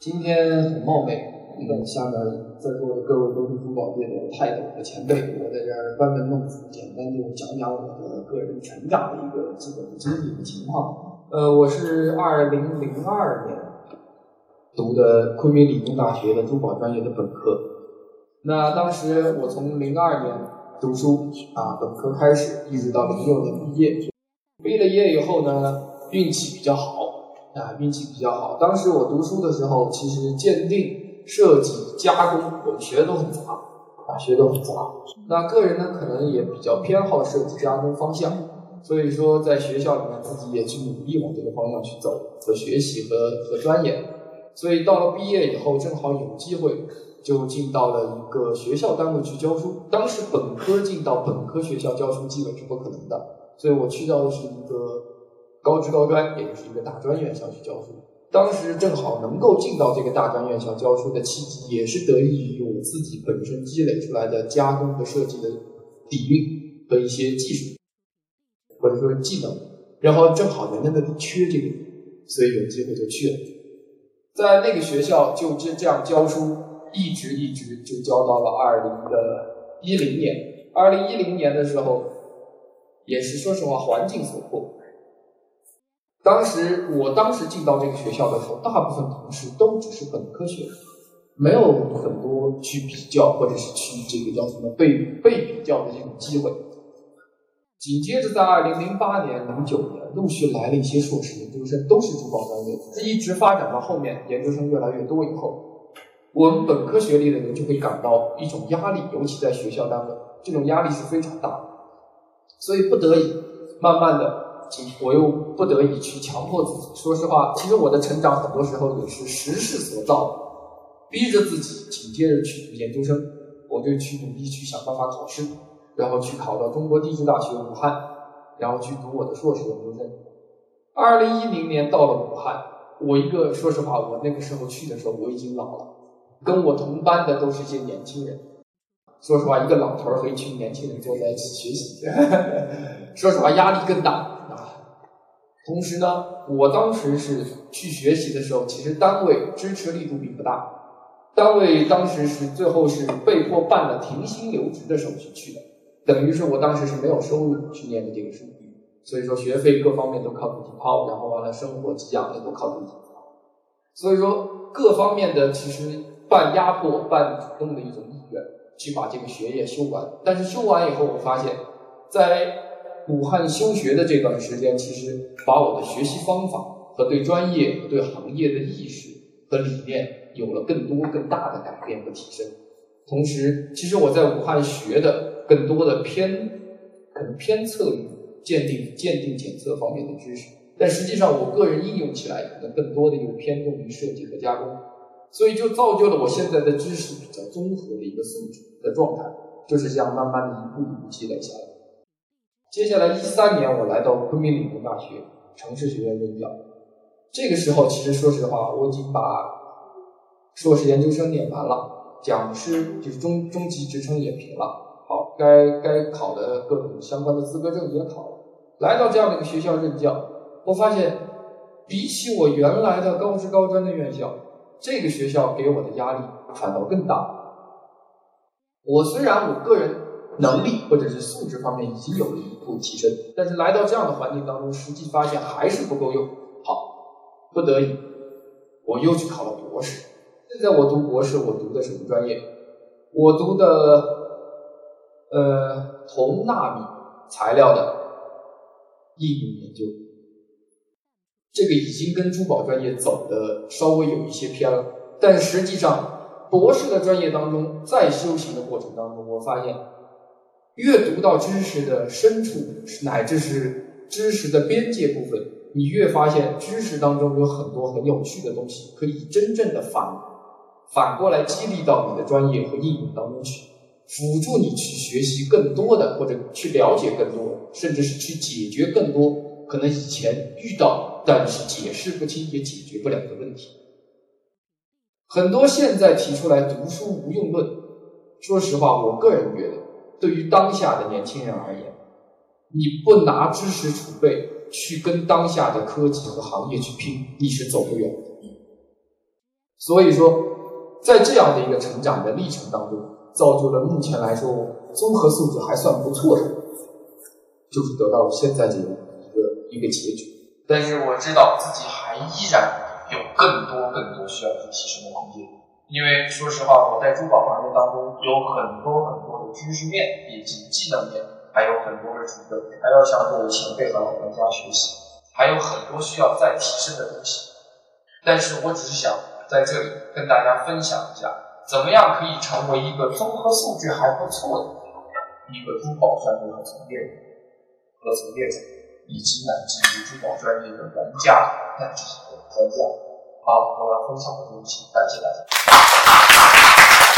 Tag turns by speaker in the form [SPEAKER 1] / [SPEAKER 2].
[SPEAKER 1] 今天很冒昧，那下面在座的各位都是珠宝界的泰斗和前辈，我在这儿班门弄斧，简单就讲讲我的个人成长的一个基本的经历和情况。呃，我是二零零二年读的昆明理工大学的珠宝专业的本科。那当时我从零二年读书啊，本科开始，一直到零六年毕业。毕了业以后呢，运气比较好啊，运气比较好。当时我读书的时候，其实鉴定、设计、加工，我们学的都很杂啊，学的都很杂。那个人呢，可能也比较偏好设计加工方向，所以说在学校里面自己也去努力往这个方向去走和学习和和钻研。所以到了毕业以后，正好有机会就进到了一个学校单位去教书。当时本科进到本科学校教书基本是不可能的。所以我去到的是一个高职高专，也就是一个大专院校去教书。当时正好能够进到这个大专院校教书的契机，也是得益于我自己本身积累出来的加工和设计的底蕴和一些技术，或者说技能。然后正好人家那里缺这个，所以有机会就去了。在那个学校就这这样教书，一直一直就教到了二零的一零年。二零一零年的时候。也是说实话，环境所迫。当时我当时进到这个学校的时候，大部分同事都只是本科学历，没有很多去比较或者是去这个叫什么被被比较的这种机会。紧接着在二零零八年、零九年，陆续来了一些硕士研究生，都是珠宝专业，一直发展到后面，研究生越来越多以后，我们本科学历的人就会感到一种压力，尤其在学校单位，这种压力是非常大的。所以不得已，慢慢的，我又不得已去强迫自己。说实话，其实我的成长很多时候也是时势所造，逼着自己紧接着去读研究生，我就去努力去想办法考试，然后去考到中国地质大学武汉，然后去读我的硕士研究生。二零一零年到了武汉，我一个说实话，我那个时候去的时候我已经老了，跟我同班的都是一些年轻人。说实话，一个老头儿和一群年轻人坐在一起学习，说实话压力更大。同时呢，我当时是去学习的时候，其实单位支持力度并不大，单位当时是最后是被迫办了停薪留职的手续去的，等于是我当时是没有收入去念的这个书，所以说学费各方面都靠自己掏，然后完了生活给养也都靠自己掏，所以说各方面的其实半压迫半主动的一种意愿。去把这个学业修完，但是修完以后，我发现，在武汉休学的这段时间，其实把我的学习方法和对专业、对行业的意识和理念有了更多更大的改变和提升。同时，其实我在武汉学的更多的偏，可能偏侧于鉴定、鉴定检测方面的知识，但实际上我个人应用起来，可能更多的又偏重于设计和加工。所以就造就了我现在的知识比较综合的一个素质的状态，就是这样慢慢的一步一步积累下来。接下来一三年，我来到昆明理工大学城市学院任教。这个时候，其实说实话，我已经把硕士研究生念完了，讲师就是中中级职称也评了，好，该该考的各种相关的资格证也考了。来到这样的一个学校任教，我发现比起我原来的高职高专的院校。这个学校给我的压力反倒更大。我虽然我个人能力或者是素质方面已经有了一步提升，但是来到这样的环境当中，实际发现还是不够用。好，不得已，我又去考了博士。现在我读博士，我读的什么专业？我读的呃铜纳米材料的应用研究。这个已经跟珠宝专业走的稍微有一些偏了，但实际上，博士的专业当中，在修行的过程当中，我发现，越读到知识的深处，乃至是知识的边界部分，你越发现知识当中有很多很有趣的东西，可以真正的反反过来激励到你的专业和应用当中去，辅助你去学习更多的，或者去了解更多，甚至是去解决更多可能以前遇到。但是解释不清也解决不了的问题，很多现在提出来读书无用论。说实话，我个人觉得，对于当下的年轻人而言，你不拿知识储备去跟当下的科技和行业去拼，你是走不远的。所以说，在这样的一个成长的历程当中，造就了目前来说综合素质还算不错的，就是得到了现在这样一个一个结局。但是我知道自己还依然有更多更多需要去提升的空间，因为说实话，我在珠宝行业当中有很多很多的知识面以及技能面，还有很多的储备，还要向各位前辈和老专家学习，还有很多需要再提升的东西。但是我只是想。在这里跟大家分享一下，怎么样可以成为一个综合素质还不错的一个珠宝专业的从业者和从业者，以及乃至于珠宝专业的玩家乃至是专家。好我要分享的东西感谢大家。